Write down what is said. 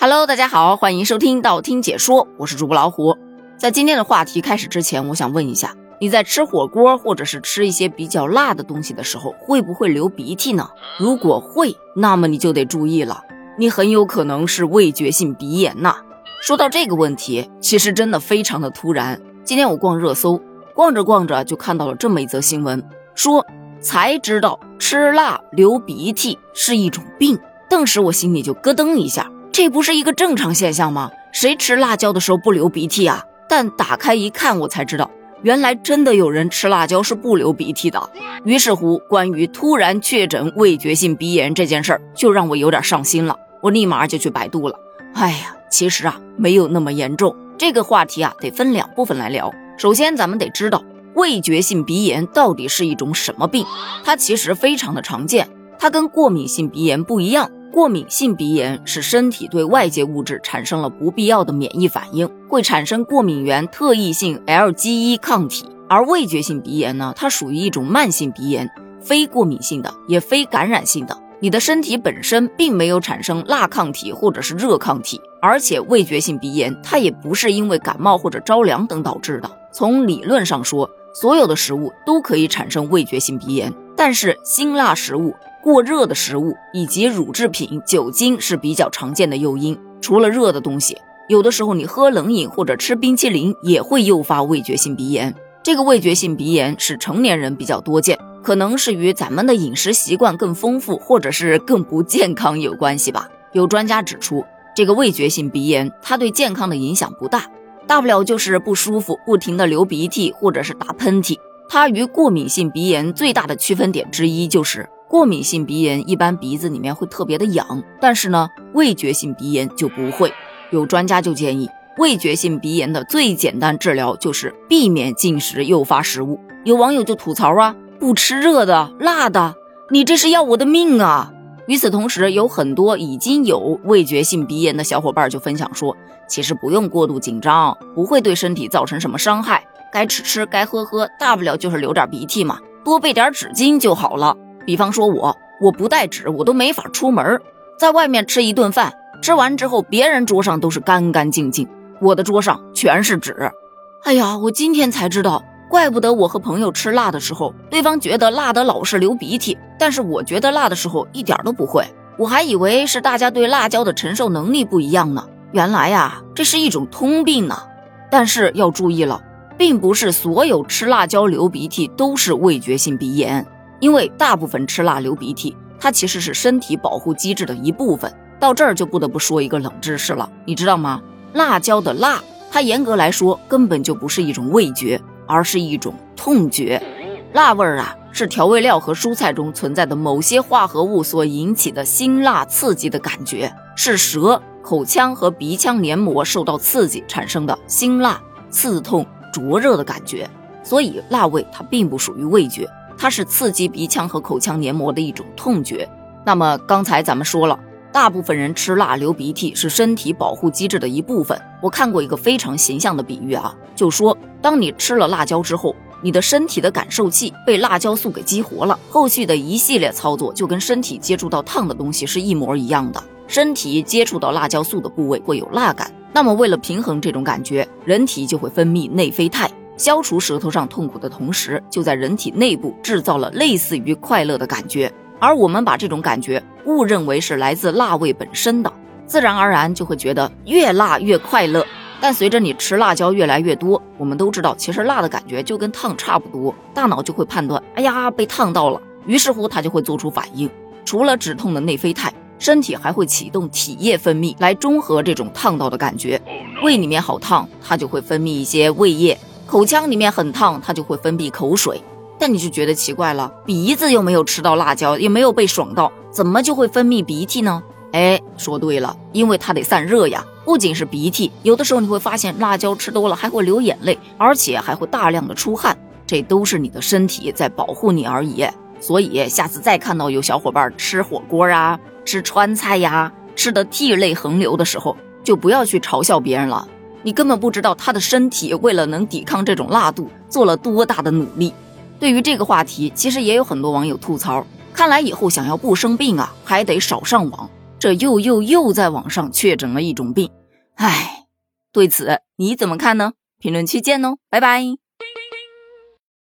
Hello，大家好，欢迎收听道听解说，我是主播老虎。在今天的话题开始之前，我想问一下，你在吃火锅或者是吃一些比较辣的东西的时候，会不会流鼻涕呢？如果会，那么你就得注意了，你很有可能是味觉性鼻炎呐。说到这个问题，其实真的非常的突然。今天我逛热搜，逛着逛着就看到了这么一则新闻，说才知道吃辣流鼻涕是一种病，顿时我心里就咯噔一下。这不是一个正常现象吗？谁吃辣椒的时候不流鼻涕啊？但打开一看，我才知道，原来真的有人吃辣椒是不流鼻涕的。于是乎，关于突然确诊味觉性鼻炎这件事儿，就让我有点上心了。我立马就去百度了。哎呀，其实啊，没有那么严重。这个话题啊，得分两部分来聊。首先，咱们得知道味觉性鼻炎到底是一种什么病。它其实非常的常见，它跟过敏性鼻炎不一样。过敏性鼻炎是身体对外界物质产生了不必要的免疫反应，会产生过敏原特异性 LG1 抗体。而味觉性鼻炎呢，它属于一种慢性鼻炎，非过敏性的，也非感染性的。你的身体本身并没有产生辣抗体或者是热抗体，而且味觉性鼻炎它也不是因为感冒或者着凉等导致的。从理论上说，所有的食物都可以产生味觉性鼻炎，但是辛辣食物。过热的食物以及乳制品、酒精是比较常见的诱因。除了热的东西，有的时候你喝冷饮或者吃冰淇淋也会诱发味觉性鼻炎。这个味觉性鼻炎是成年人比较多见，可能是与咱们的饮食习惯更丰富或者是更不健康有关系吧。有专家指出，这个味觉性鼻炎它对健康的影响不大，大不了就是不舒服，不停的流鼻涕或者是打喷嚏。它与过敏性鼻炎最大的区分点之一就是。过敏性鼻炎一般鼻子里面会特别的痒，但是呢，味觉性鼻炎就不会。有专家就建议，味觉性鼻炎的最简单治疗就是避免进食诱发食物。有网友就吐槽啊，不吃热的、辣的，你这是要我的命啊！与此同时，有很多已经有味觉性鼻炎的小伙伴就分享说，其实不用过度紧张，不会对身体造成什么伤害，该吃吃，该喝喝，大不了就是流点鼻涕嘛，多备点纸巾就好了。比方说，我我不带纸，我都没法出门。在外面吃一顿饭，吃完之后，别人桌上都是干干净净，我的桌上全是纸。哎呀，我今天才知道，怪不得我和朋友吃辣的时候，对方觉得辣的老是流鼻涕，但是我觉得辣的时候一点都不会。我还以为是大家对辣椒的承受能力不一样呢，原来呀，这是一种通病呢。但是要注意了，并不是所有吃辣椒流鼻涕都是味觉性鼻炎。因为大部分吃辣流鼻涕，它其实是身体保护机制的一部分。到这儿就不得不说一个冷知识了，你知道吗？辣椒的辣，它严格来说根本就不是一种味觉，而是一种痛觉。辣味儿啊，是调味料和蔬菜中存在的某些化合物所引起的辛辣刺激的感觉，是舌、口腔和鼻腔黏膜受到刺激产生的辛辣、刺痛、灼热的感觉。所以，辣味它并不属于味觉。它是刺激鼻腔和口腔黏膜的一种痛觉。那么刚才咱们说了，大部分人吃辣流鼻涕是身体保护机制的一部分。我看过一个非常形象的比喻啊，就说当你吃了辣椒之后，你的身体的感受器被辣椒素给激活了，后续的一系列操作就跟身体接触到烫的东西是一模一样的。身体接触到辣椒素的部位会有辣感，那么为了平衡这种感觉，人体就会分泌内啡肽。消除舌头上痛苦的同时，就在人体内部制造了类似于快乐的感觉。而我们把这种感觉误认为是来自辣味本身的，自然而然就会觉得越辣越快乐。但随着你吃辣椒越来越多，我们都知道，其实辣的感觉就跟烫差不多，大脑就会判断，哎呀，被烫到了，于是乎它就会做出反应。除了止痛的内啡肽，身体还会启动体液分泌来中和这种烫到的感觉。胃里面好烫，它就会分泌一些胃液。口腔里面很烫，它就会分泌口水，但你就觉得奇怪了，鼻子又没有吃到辣椒，也没有被爽到，怎么就会分泌鼻涕呢？哎，说对了，因为它得散热呀。不仅是鼻涕，有的时候你会发现辣椒吃多了还会流眼泪，而且还会大量的出汗，这都是你的身体在保护你而已。所以下次再看到有小伙伴吃火锅啊、吃川菜呀，吃的涕泪横流的时候，就不要去嘲笑别人了。你根本不知道他的身体为了能抵抗这种辣度做了多大的努力。对于这个话题，其实也有很多网友吐槽，看来以后想要不生病啊，还得少上网。这又又又在网上确诊了一种病。唉，对此你怎么看呢？评论区见哦，拜拜。